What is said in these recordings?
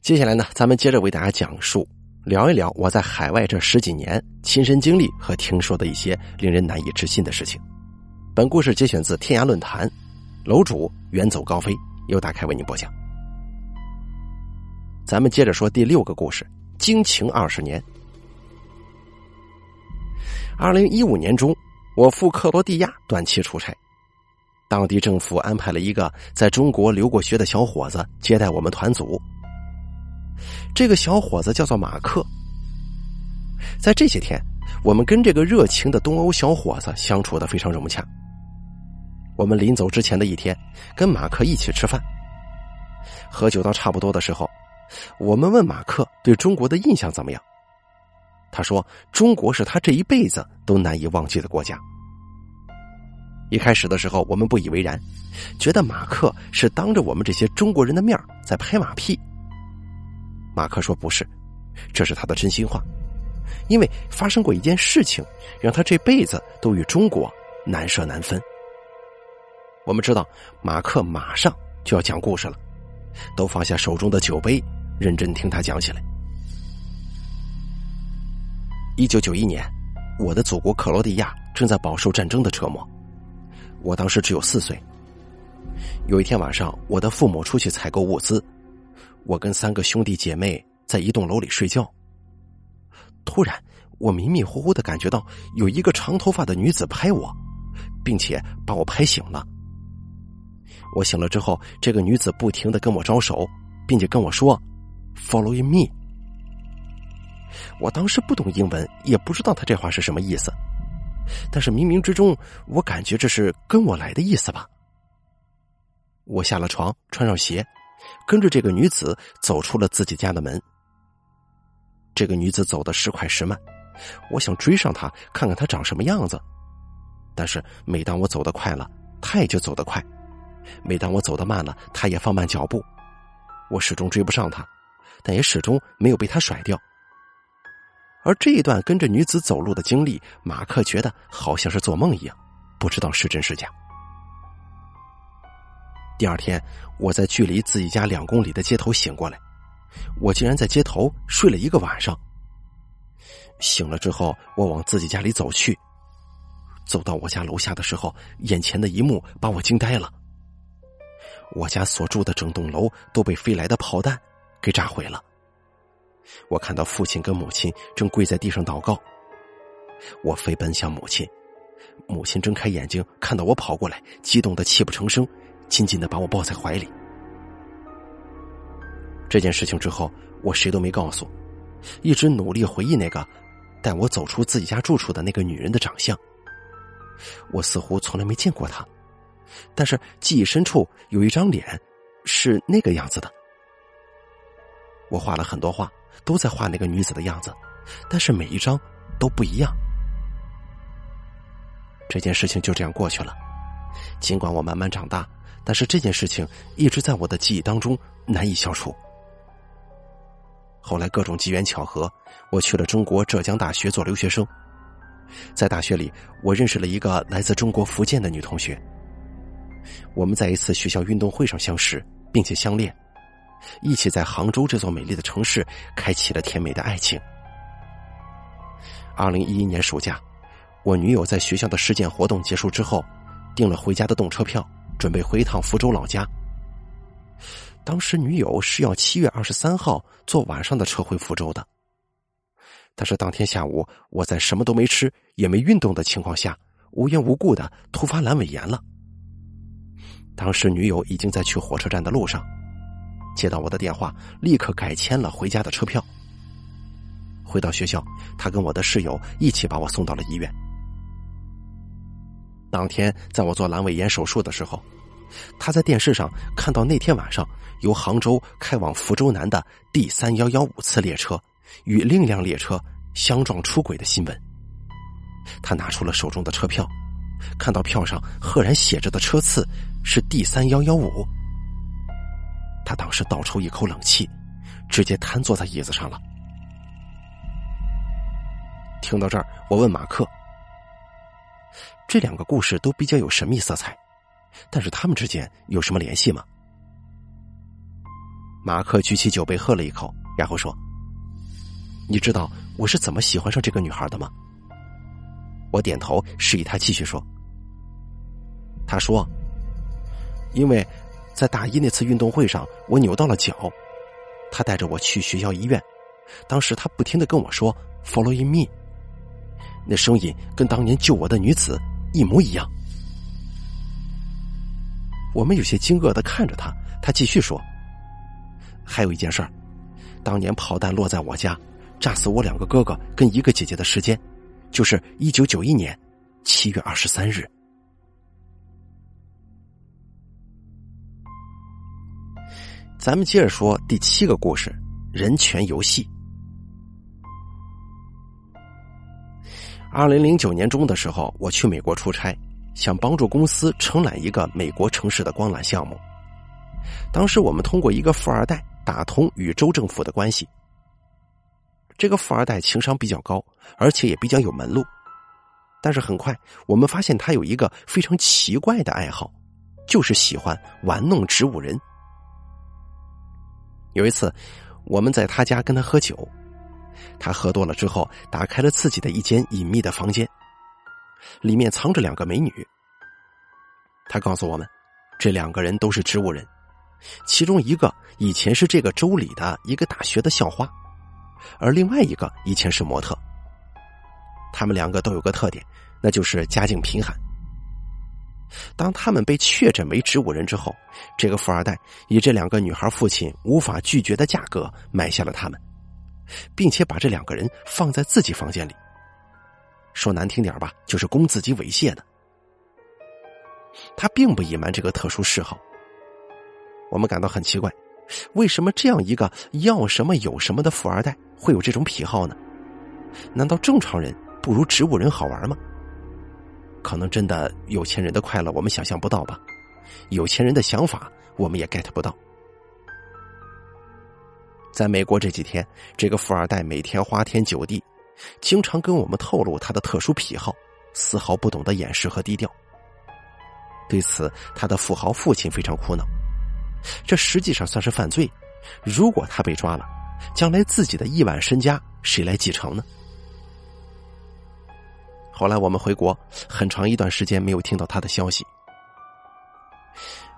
接下来呢，咱们接着为大家讲述，聊一聊我在海外这十几年亲身经历和听说的一些令人难以置信的事情。本故事节选自天涯论坛，楼主远走高飞由打开为您播讲。咱们接着说第六个故事：惊情二十年。二零一五年中，我赴克罗地亚短期出差，当地政府安排了一个在中国留过学的小伙子接待我们团组。这个小伙子叫做马克。在这些天，我们跟这个热情的东欧小伙子相处的非常融洽。我们临走之前的一天，跟马克一起吃饭，喝酒到差不多的时候，我们问马克对中国的印象怎么样。他说：“中国是他这一辈子都难以忘记的国家。”一开始的时候，我们不以为然，觉得马克是当着我们这些中国人的面在拍马屁。马克说：“不是，这是他的真心话，因为发生过一件事情，让他这辈子都与中国难舍难分。”我们知道，马克马上就要讲故事了，都放下手中的酒杯，认真听他讲起来。一九九一年，我的祖国克罗地亚正在饱受战争的折磨，我当时只有四岁。有一天晚上，我的父母出去采购物资。我跟三个兄弟姐妹在一栋楼里睡觉。突然，我迷迷糊糊的感觉到有一个长头发的女子拍我，并且把我拍醒了。我醒了之后，这个女子不停的跟我招手，并且跟我说 “Follow in me。”我当时不懂英文，也不知道她这话是什么意思，但是冥冥之中，我感觉这是跟我来的意思吧。我下了床，穿上鞋。跟着这个女子走出了自己家的门。这个女子走的时快时慢，我想追上她，看看她长什么样子。但是每当我走得快了，她也就走得快；每当我走得慢了，她也放慢脚步。我始终追不上她，但也始终没有被她甩掉。而这一段跟着女子走路的经历，马克觉得好像是做梦一样，不知道是真是假。第二天，我在距离自己家两公里的街头醒过来，我竟然在街头睡了一个晚上。醒了之后，我往自己家里走去，走到我家楼下的时候，眼前的一幕把我惊呆了。我家所住的整栋楼都被飞来的炮弹给炸毁了。我看到父亲跟母亲正跪在地上祷告，我飞奔向母亲，母亲睁开眼睛看到我跑过来，激动的泣不成声。紧紧的把我抱在怀里。这件事情之后，我谁都没告诉，一直努力回忆那个带我走出自己家住处的那个女人的长相。我似乎从来没见过她，但是记忆深处有一张脸是那个样子的。我画了很多画，都在画那个女子的样子，但是每一张都不一样。这件事情就这样过去了，尽管我慢慢长大。但是这件事情一直在我的记忆当中难以消除。后来各种机缘巧合，我去了中国浙江大学做留学生。在大学里，我认识了一个来自中国福建的女同学。我们在一次学校运动会上相识，并且相恋，一起在杭州这座美丽的城市开启了甜美的爱情。二零一一年暑假，我女友在学校的实践活动结束之后，订了回家的动车票。准备回一趟福州老家。当时女友是要七月二十三号坐晚上的车回福州的，但是当天下午我在什么都没吃也没运动的情况下，无缘无故的突发阑尾炎了。当时女友已经在去火车站的路上，接到我的电话，立刻改签了回家的车票。回到学校，他跟我的室友一起把我送到了医院。当天，在我做阑尾炎手术的时候，他在电视上看到那天晚上由杭州开往福州南的第三幺幺五次列车与另一辆列车相撞出轨的新闻。他拿出了手中的车票，看到票上赫然写着的车次是第三幺幺五。他当时倒抽一口冷气，直接瘫坐在椅子上了。听到这儿，我问马克。这两个故事都比较有神秘色彩，但是他们之间有什么联系吗？马克举起酒杯喝了一口，然后说：“你知道我是怎么喜欢上这个女孩的吗？”我点头，示意他继续说。他说：“因为，在大一那次运动会上，我扭到了脚，他带着我去学校医院。当时他不停的跟我说 follow in me’，那声音跟当年救我的女子一模一样。”我们有些惊愕的看着他，他继续说：“还有一件事儿，当年炮弹落在我家，炸死我两个哥哥跟一个姐姐的时间，就是一九九一年七月二十三日。”咱们接着说第七个故事：人权游戏。二零零九年中的时候，我去美国出差。想帮助公司承揽一个美国城市的光缆项目，当时我们通过一个富二代打通与州政府的关系。这个富二代情商比较高，而且也比较有门路。但是很快，我们发现他有一个非常奇怪的爱好，就是喜欢玩弄植物人。有一次，我们在他家跟他喝酒，他喝多了之后，打开了自己的一间隐秘的房间。里面藏着两个美女。他告诉我们，这两个人都是植物人，其中一个以前是这个州里的一个大学的校花，而另外一个以前是模特。他们两个都有个特点，那就是家境贫寒。当他们被确诊为植物人之后，这个富二代以这两个女孩父亲无法拒绝的价格买下了他们，并且把这两个人放在自己房间里。说难听点吧，就是供自己猥亵的。他并不隐瞒这个特殊嗜好。我们感到很奇怪，为什么这样一个要什么有什么的富二代会有这种癖好呢？难道正常人不如植物人好玩吗？可能真的有钱人的快乐我们想象不到吧？有钱人的想法我们也 get 不到。在美国这几天，这个富二代每天花天酒地。经常跟我们透露他的特殊癖好，丝毫不懂得掩饰和低调。对此，他的富豪父亲非常苦恼。这实际上算是犯罪。如果他被抓了，将来自己的亿万身家谁来继承呢？后来我们回国，很长一段时间没有听到他的消息。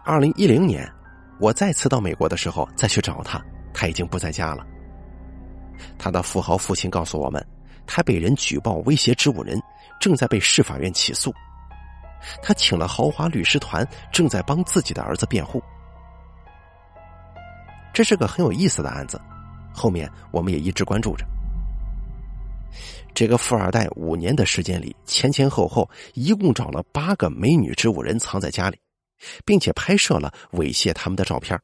二零一零年，我再次到美国的时候，再去找他，他已经不在家了。他的富豪父亲告诉我们。他被人举报威胁植物人，正在被市法院起诉。他请了豪华律师团，正在帮自己的儿子辩护。这是个很有意思的案子，后面我们也一直关注着。这个富二代五年的时间里，前前后后一共找了八个美女植物人藏在家里，并且拍摄了猥亵他们的照片。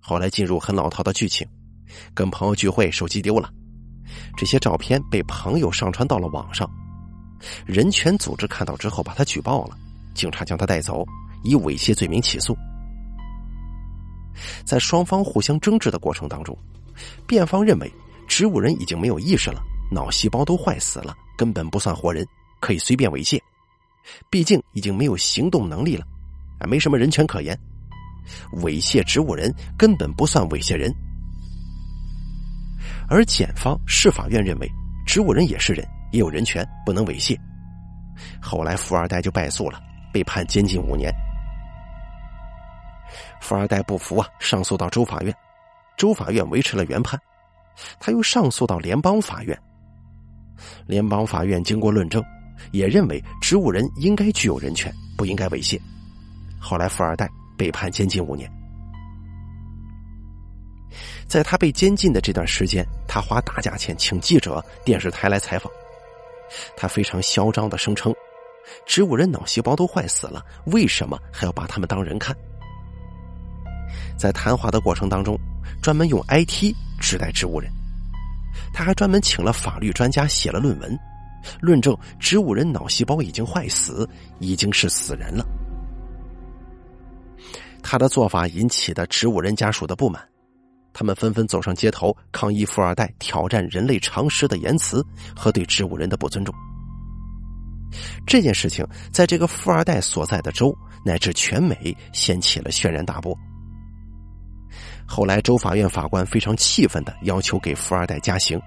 后来进入很老套的剧情，跟朋友聚会，手机丢了。这些照片被朋友上传到了网上，人权组织看到之后把他举报了，警察将他带走，以猥亵罪名起诉。在双方互相争执的过程当中，辩方认为植物人已经没有意识了，脑细胞都坏死了，根本不算活人，可以随便猥亵。毕竟已经没有行动能力了，啊，没什么人权可言。猥亵植物人根本不算猥亵人。而检方、市法院认为，植物人也是人，也有人权，不能猥亵。后来富二代就败诉了，被判监禁五年。富二代不服啊，上诉到州法院，州法院维持了原判，他又上诉到联邦法院。联邦法院经过论证，也认为植物人应该具有人权，不应该猥亵。后来富二代被判监禁五年。在他被监禁的这段时间，他花大价钱请记者、电视台来采访。他非常嚣张的声称：“植物人脑细胞都坏死了，为什么还要把他们当人看？”在谈话的过程当中，专门用 IT 指代植物人。他还专门请了法律专家写了论文，论证植物人脑细胞已经坏死，已经是死人了。他的做法引起的植物人家属的不满。他们纷纷走上街头抗议富二代挑战人类常识的言辞和对植物人的不尊重。这件事情在这个富二代所在的州乃至全美掀起了轩然大波。后来州法院法官非常气愤的要求给富二代加刑，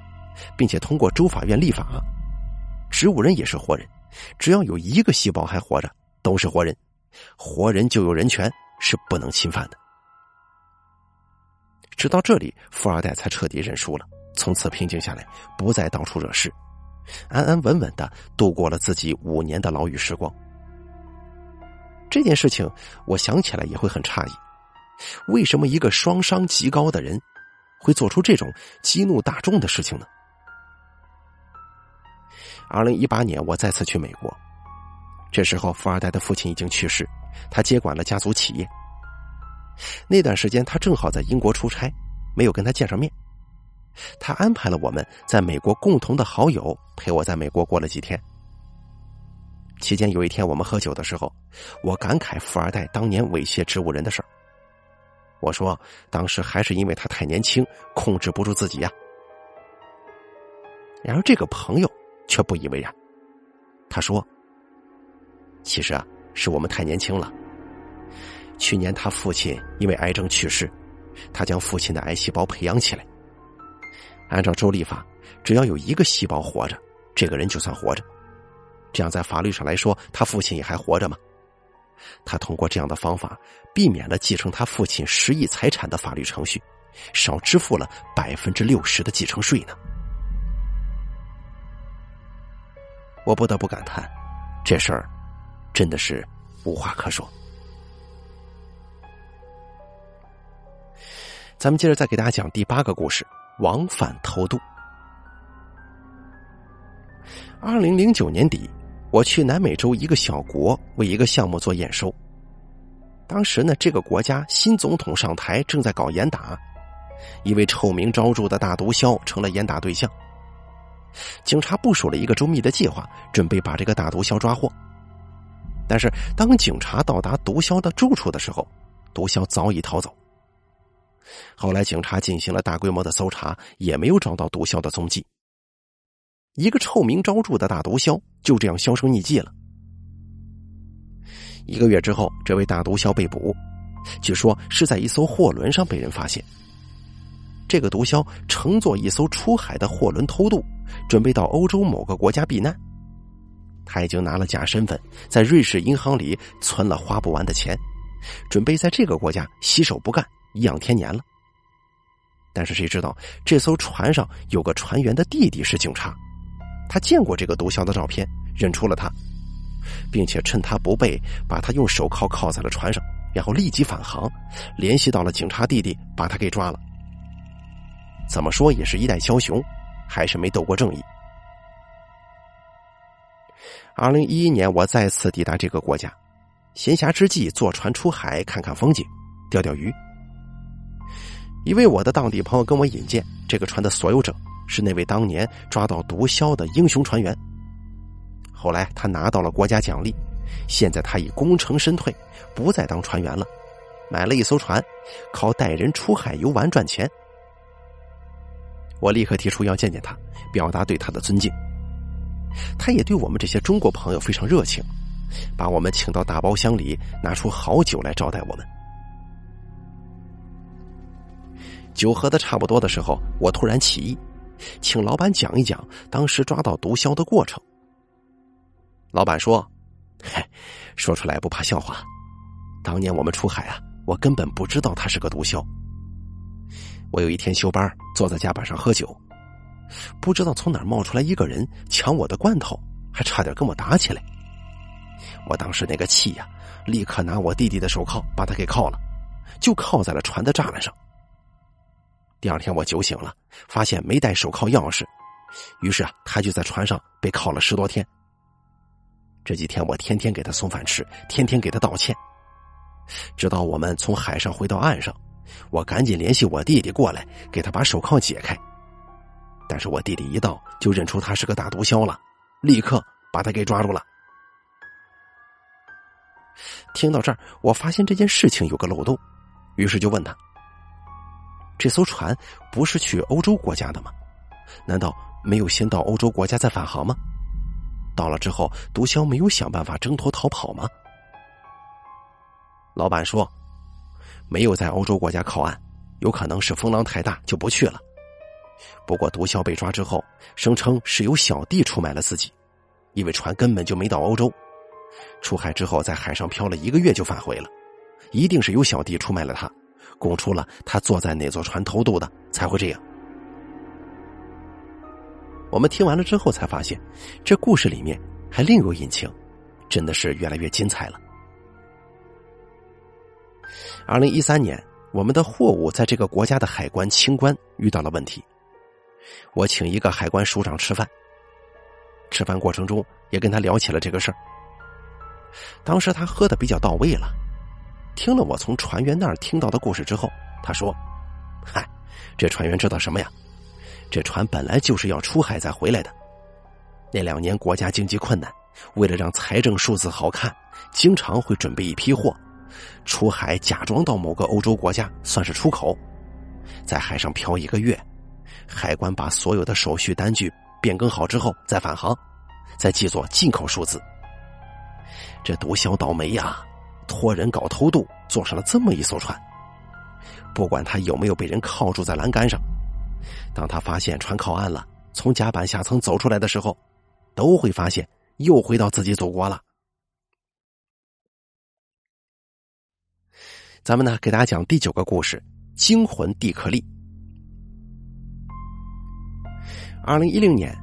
并且通过州法院立法，植物人也是活人，只要有一个细胞还活着，都是活人，活人就有人权，是不能侵犯的。直到这里，富二代才彻底认输了，从此平静下来，不再到处惹事，安安稳稳的度过了自己五年的牢狱时光。这件事情，我想起来也会很诧异，为什么一个双商极高的人，会做出这种激怒大众的事情呢？二零一八年，我再次去美国，这时候富二代的父亲已经去世，他接管了家族企业。那段时间，他正好在英国出差，没有跟他见上面。他安排了我们在美国共同的好友陪我在美国过了几天。期间有一天我们喝酒的时候，我感慨富二代当年猥亵植物人的事儿。我说当时还是因为他太年轻，控制不住自己呀。然而这个朋友却不以为然，他说：“其实啊，是我们太年轻了。”去年他父亲因为癌症去世，他将父亲的癌细胞培养起来。按照州立法，只要有一个细胞活着，这个人就算活着。这样在法律上来说，他父亲也还活着吗？他通过这样的方法，避免了继承他父亲十亿财产的法律程序，少支付了百分之六十的继承税呢。我不得不感叹，这事儿真的是无话可说。咱们接着再给大家讲第八个故事：往返偷渡。二零零九年底，我去南美洲一个小国为一个项目做验收。当时呢，这个国家新总统上台，正在搞严打，一位臭名昭著的大毒枭成了严打对象。警察部署了一个周密的计划，准备把这个大毒枭抓获。但是，当警察到达毒枭的住处的时候，毒枭早已逃走。后来，警察进行了大规模的搜查，也没有找到毒枭的踪迹。一个臭名昭著的大毒枭就这样销声匿迹了。一个月之后，这位大毒枭被捕，据说是在一艘货轮上被人发现。这个毒枭乘坐一艘出海的货轮偷渡，准备到欧洲某个国家避难。他已经拿了假身份，在瑞士银行里存了花不完的钱，准备在这个国家洗手不干。颐养天年了，但是谁知道这艘船上有个船员的弟弟是警察，他见过这个毒枭的照片，认出了他，并且趁他不备，把他用手铐铐在了船上，然后立即返航，联系到了警察弟弟，把他给抓了。怎么说也是一代枭雄，还是没斗过正义。二零一一年，我再次抵达这个国家，闲暇之际坐船出海看看风景，钓钓鱼。一位我的当地朋友跟我引荐，这个船的所有者是那位当年抓到毒枭的英雄船员。后来他拿到了国家奖励，现在他已功成身退，不再当船员了，买了一艘船，靠带人出海游玩赚钱。我立刻提出要见见他，表达对他的尊敬。他也对我们这些中国朋友非常热情，把我们请到大包厢里，拿出好酒来招待我们。酒喝的差不多的时候，我突然起意，请老板讲一讲当时抓到毒枭的过程。老板说：“嗨，说出来不怕笑话。当年我们出海啊，我根本不知道他是个毒枭。我有一天休班，坐在甲板上喝酒，不知道从哪冒出来一个人抢我的罐头，还差点跟我打起来。我当时那个气呀，立刻拿我弟弟的手铐把他给铐了，就铐在了船的栅栏上。”第二天我酒醒了，发现没带手铐钥匙，于是啊，他就在船上被铐了十多天。这几天我天天给他送饭吃，天天给他道歉，直到我们从海上回到岸上，我赶紧联系我弟弟过来，给他把手铐解开。但是我弟弟一到就认出他是个大毒枭了，立刻把他给抓住了。听到这儿，我发现这件事情有个漏洞，于是就问他。这艘船不是去欧洲国家的吗？难道没有先到欧洲国家再返航吗？到了之后，毒枭没有想办法挣脱逃跑吗？老板说，没有在欧洲国家靠岸，有可能是风浪太大就不去了。不过毒枭被抓之后，声称是由小弟出卖了自己，因为船根本就没到欧洲，出海之后在海上漂了一个月就返回了，一定是有小弟出卖了他，供出了他坐在哪座船偷渡的，才会这样。我们听完了之后才发现，这故事里面还另有隐情，真的是越来越精彩了。二零一三年，我们的货物在这个国家的海关清关遇到了问题。我请一个海关署长吃饭，吃饭过程中也跟他聊起了这个事儿。当时他喝的比较到位了，听了我从船员那儿听到的故事之后，他说：“嗨，这船员知道什么呀？这船本来就是要出海再回来的。那两年国家经济困难，为了让财政数字好看，经常会准备一批货。”出海假装到某个欧洲国家，算是出口，在海上漂一个月，海关把所有的手续单据变更好之后再返航，再记作进口数字。这毒枭倒霉呀，托人搞偷渡，坐上了这么一艘船。不管他有没有被人铐住在栏杆上，当他发现船靠岸了，从甲板下层走出来的时候，都会发现又回到自己祖国了。咱们呢，给大家讲第九个故事《惊魂蒂克利》。二零一零年，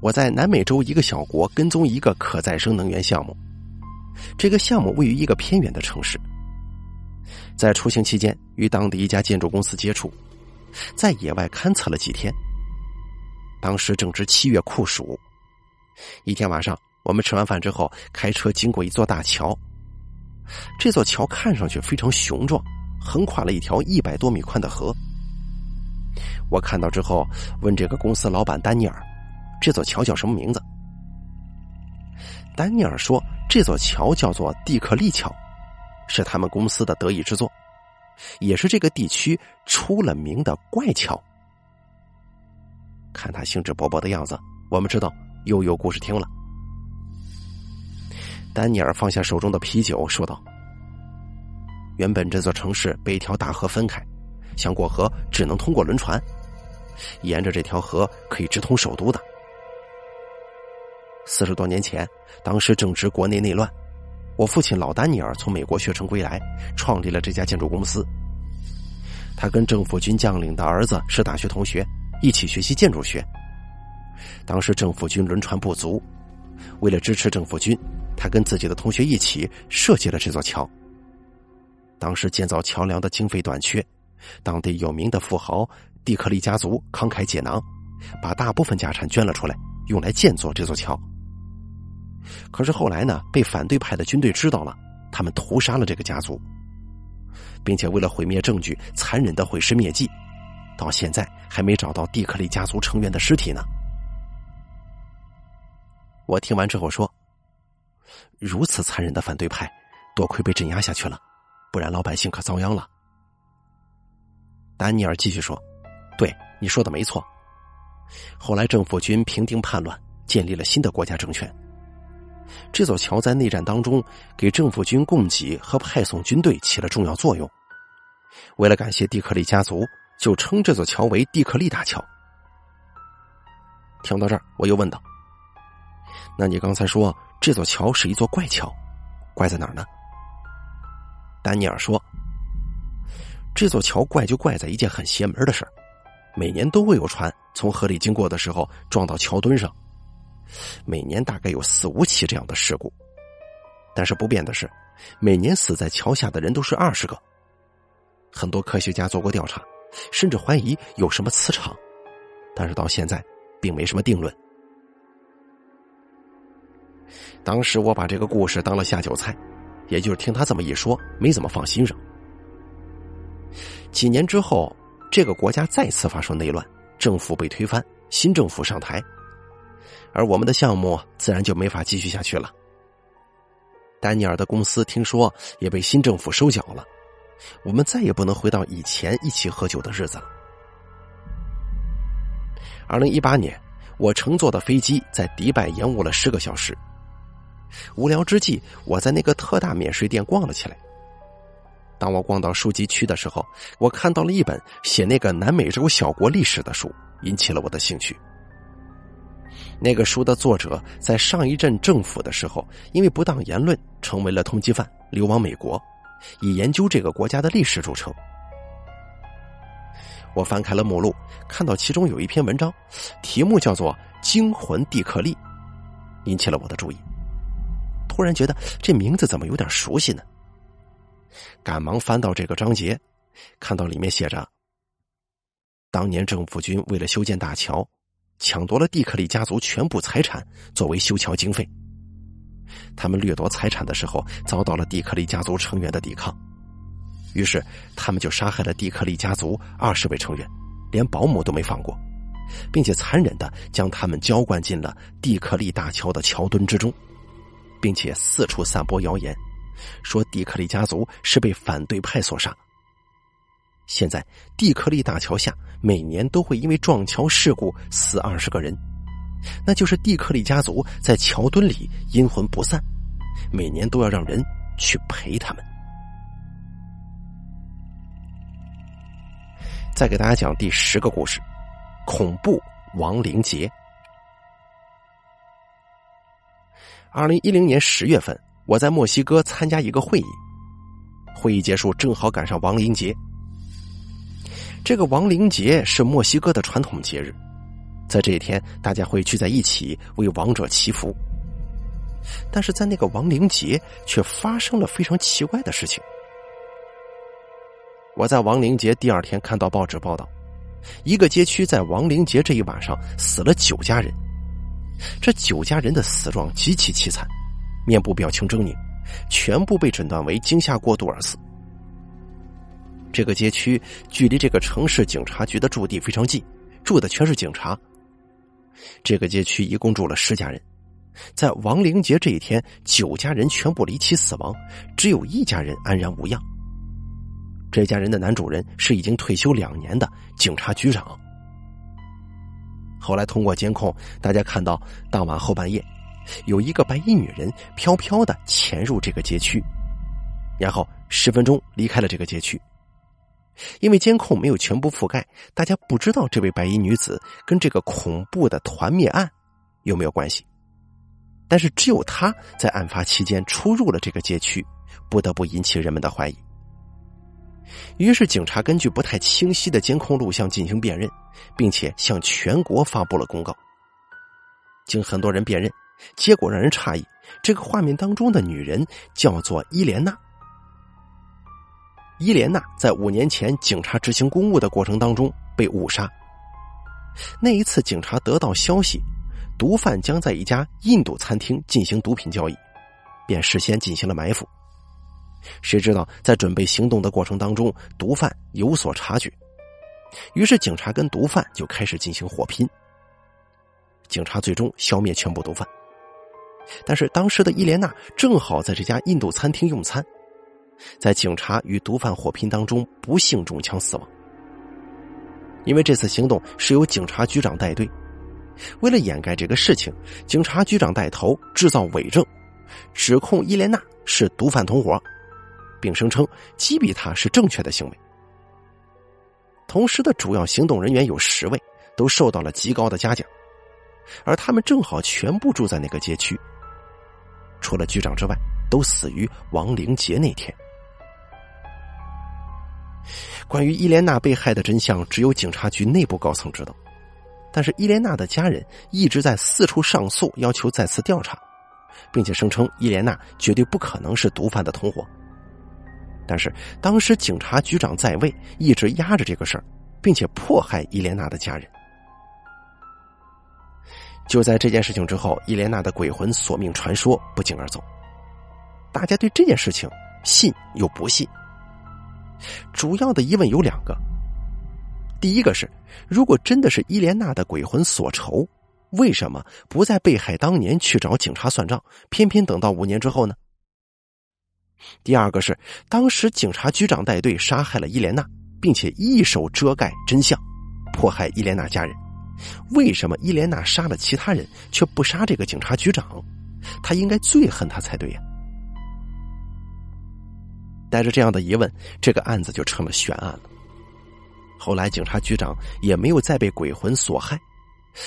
我在南美洲一个小国跟踪一个可再生能源项目。这个项目位于一个偏远的城市。在出行期间，与当地一家建筑公司接触，在野外勘测了几天。当时正值七月酷暑。一天晚上，我们吃完饭之后，开车经过一座大桥。这座桥看上去非常雄壮，横跨了一条一百多米宽的河。我看到之后，问这个公司老板丹尼尔：“这座桥叫什么名字？”丹尼尔说：“这座桥叫做蒂克利桥，是他们公司的得意之作，也是这个地区出了名的怪桥。”看他兴致勃勃的样子，我们知道又有故事听了。丹尼尔放下手中的啤酒，说道：“原本这座城市被一条大河分开，想过河只能通过轮船。沿着这条河可以直通首都的。四十多年前，当时正值国内内乱，我父亲老丹尼尔从美国学成归来，创立了这家建筑公司。他跟政府军将领的儿子是大学同学，一起学习建筑学。当时政府军轮船不足，为了支持政府军。”他跟自己的同学一起设计了这座桥。当时建造桥梁的经费短缺，当地有名的富豪蒂克利家族慷慨解囊，把大部分家产捐了出来，用来建造这座桥。可是后来呢，被反对派的军队知道了，他们屠杀了这个家族，并且为了毁灭证据，残忍的毁尸灭迹，到现在还没找到蒂克利家族成员的尸体呢。我听完之后说。如此残忍的反对派，多亏被镇压下去了，不然老百姓可遭殃了。丹尼尔继续说：“对你说的没错。后来政府军平定叛乱，建立了新的国家政权。这座桥在内战当中给政府军供给和派送军队起了重要作用。为了感谢蒂克利家族，就称这座桥为蒂克利大桥。”听到这儿，我又问道：“那你刚才说？”这座桥是一座怪桥，怪在哪儿呢？丹尼尔说：“这座桥怪就怪在一件很邪门的事儿，每年都会有船从河里经过的时候撞到桥墩上，每年大概有四五起这样的事故。但是不变的是，每年死在桥下的人都是二十个。很多科学家做过调查，甚至怀疑有什么磁场，但是到现在并没什么定论。”当时我把这个故事当了下酒菜，也就是听他这么一说，没怎么放心上。几年之后，这个国家再次发生内乱，政府被推翻，新政府上台，而我们的项目自然就没法继续下去了。丹尼尔的公司听说也被新政府收缴了，我们再也不能回到以前一起喝酒的日子了。二零一八年，我乘坐的飞机在迪拜延误了十个小时。无聊之际，我在那个特大免税店逛了起来。当我逛到书籍区的时候，我看到了一本写那个南美洲小国历史的书，引起了我的兴趣。那个书的作者在上一任政府的时候，因为不当言论成为了通缉犯，流亡美国，以研究这个国家的历史著称。我翻开了目录，看到其中有一篇文章，题目叫做《惊魂蒂克利》，引起了我的注意。突然觉得这名字怎么有点熟悉呢？赶忙翻到这个章节，看到里面写着：当年政府军为了修建大桥，抢夺了蒂克利家族全部财产作为修桥经费。他们掠夺财产的时候，遭到了蒂克利家族成员的抵抗，于是他们就杀害了蒂克利家族二十位成员，连保姆都没放过，并且残忍的将他们浇灌进了蒂克利大桥的桥墩之中，并且四处散播谣言。说蒂克利家族是被反对派所杀。现在蒂克利大桥下每年都会因为撞桥事故死二十个人，那就是蒂克利家族在桥墩里阴魂不散，每年都要让人去陪他们。再给大家讲第十个故事：恐怖亡灵节。二零一零年十月份。我在墨西哥参加一个会议，会议结束正好赶上亡灵节。这个亡灵节是墨西哥的传统节日，在这一天，大家会聚在一起为亡者祈福。但是在那个亡灵节，却发生了非常奇怪的事情。我在亡灵节第二天看到报纸报道，一个街区在亡灵节这一晚上死了九家人，这九家人的死状极其凄惨。面部表情狰狞，全部被诊断为惊吓过度而死。这个街区距离这个城市警察局的驻地非常近，住的全是警察。这个街区一共住了十家人，在亡灵节这一天，九家人全部离奇死亡，只有一家人安然无恙。这家人的男主人是已经退休两年的警察局长。后来通过监控，大家看到当晚后半夜。有一个白衣女人飘飘的潜入这个街区，然后十分钟离开了这个街区。因为监控没有全部覆盖，大家不知道这位白衣女子跟这个恐怖的团灭案有没有关系。但是只有她在案发期间出入了这个街区，不得不引起人们的怀疑。于是警察根据不太清晰的监控录像进行辨认，并且向全国发布了公告。经很多人辨认。结果让人诧异，这个画面当中的女人叫做伊莲娜。伊莲娜在五年前警察执行公务的过程当中被误杀。那一次，警察得到消息，毒贩将在一家印度餐厅进行毒品交易，便事先进行了埋伏。谁知道在准备行动的过程当中，毒贩有所察觉，于是警察跟毒贩就开始进行火拼。警察最终消灭全部毒贩。但是当时的伊莲娜正好在这家印度餐厅用餐，在警察与毒贩火拼当中不幸中枪死亡。因为这次行动是由警察局长带队，为了掩盖这个事情，警察局长带头制造伪证，指控伊莲娜是毒贩同伙，并声称击毙他是正确的行为。同时的主要行动人员有十位，都受到了极高的嘉奖，而他们正好全部住在那个街区。除了局长之外，都死于亡灵节那天。关于伊莲娜被害的真相，只有警察局内部高层知道。但是伊莲娜的家人一直在四处上诉，要求再次调查，并且声称伊莲娜绝对不可能是毒贩的同伙。但是当时警察局长在位，一直压着这个事儿，并且迫害伊莲娜的家人。就在这件事情之后，伊莲娜的鬼魂索命传说不胫而走。大家对这件事情信又不信。主要的疑问有两个：第一个是，如果真的是伊莲娜的鬼魂所仇，为什么不在被害当年去找警察算账，偏偏等到五年之后呢？第二个是，当时警察局长带队杀害了伊莲娜，并且一手遮盖真相，迫害伊莲娜家人。为什么伊莲娜杀了其他人，却不杀这个警察局长？他应该最恨他才对呀。带着这样的疑问，这个案子就成了悬案了。后来警察局长也没有再被鬼魂所害，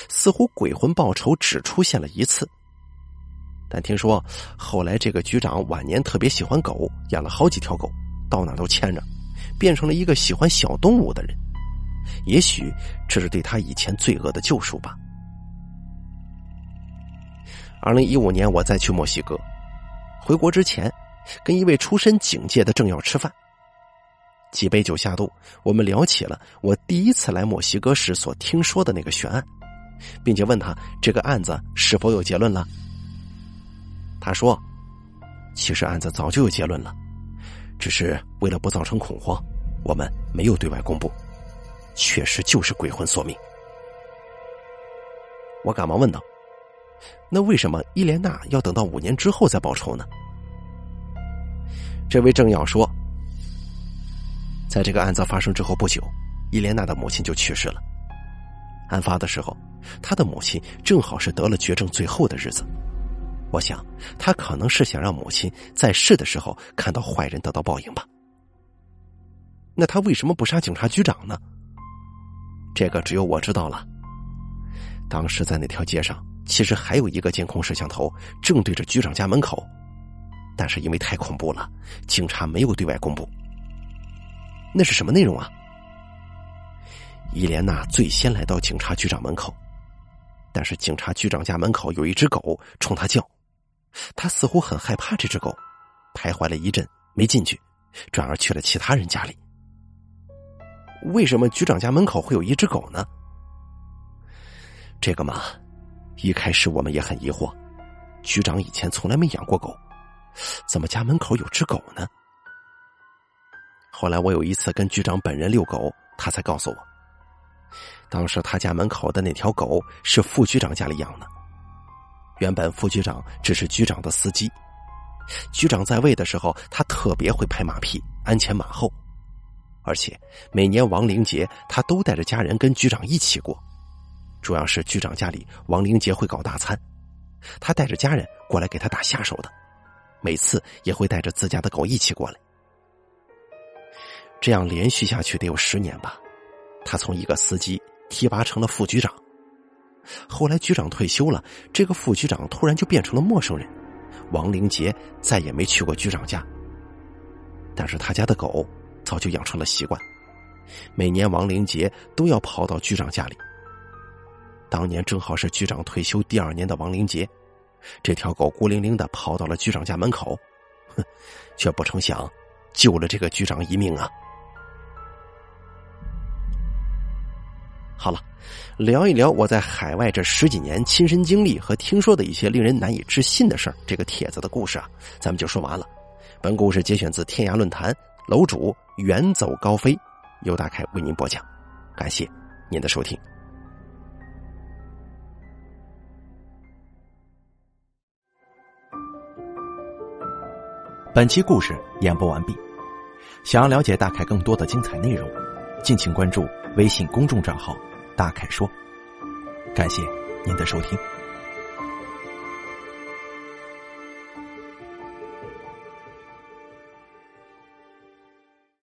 似乎鬼魂报仇只出现了一次。但听说后来这个局长晚年特别喜欢狗，养了好几条狗，到哪都牵着，变成了一个喜欢小动物的人。也许这是对他以前罪恶的救赎吧。二零一五年，我再去墨西哥，回国之前，跟一位出身警界的政要吃饭。几杯酒下肚，我们聊起了我第一次来墨西哥时所听说的那个悬案，并且问他这个案子是否有结论了。他说：“其实案子早就有结论了，只是为了不造成恐慌，我们没有对外公布。确实就是鬼魂索命。”我赶忙问道。那为什么伊莲娜要等到五年之后再报仇呢？这位政要说，在这个案子发生之后不久，伊莲娜的母亲就去世了。案发的时候，他的母亲正好是得了绝症最后的日子。我想，他可能是想让母亲在世的时候看到坏人得到报应吧。那他为什么不杀警察局长呢？这个只有我知道了。当时在那条街上。其实还有一个监控摄像头正对着局长家门口，但是因为太恐怖了，警察没有对外公布。那是什么内容啊？伊莲娜最先来到警察局长门口，但是警察局长家门口有一只狗冲他叫，他似乎很害怕这只狗，徘徊了一阵没进去，转而去了其他人家里。为什么局长家门口会有一只狗呢？这个嘛。一开始我们也很疑惑，局长以前从来没养过狗，怎么家门口有只狗呢？后来我有一次跟局长本人遛狗，他才告诉我，当时他家门口的那条狗是副局长家里养的。原本副局长只是局长的司机，局长在位的时候，他特别会拍马屁，鞍前马后，而且每年亡灵节他都带着家人跟局长一起过。主要是局长家里亡灵节会搞大餐，他带着家人过来给他打下手的，每次也会带着自家的狗一起过来。这样连续下去得有十年吧，他从一个司机提拔成了副局长。后来局长退休了，这个副局长突然就变成了陌生人，亡灵节再也没去过局长家。但是他家的狗早就养成了习惯，每年亡灵节都要跑到局长家里。当年正好是局长退休第二年的亡灵节，这条狗孤零零的跑到了局长家门口，哼，却不成想救了这个局长一命啊！好了，聊一聊我在海外这十几年亲身经历和听说的一些令人难以置信的事儿。这个帖子的故事啊，咱们就说完了。本故事节选自天涯论坛楼主远走高飞，由大凯为您播讲，感谢您的收听。本期故事演播完毕。想要了解大凯更多的精彩内容，敬请关注微信公众账号“大凯说”。感谢您的收听。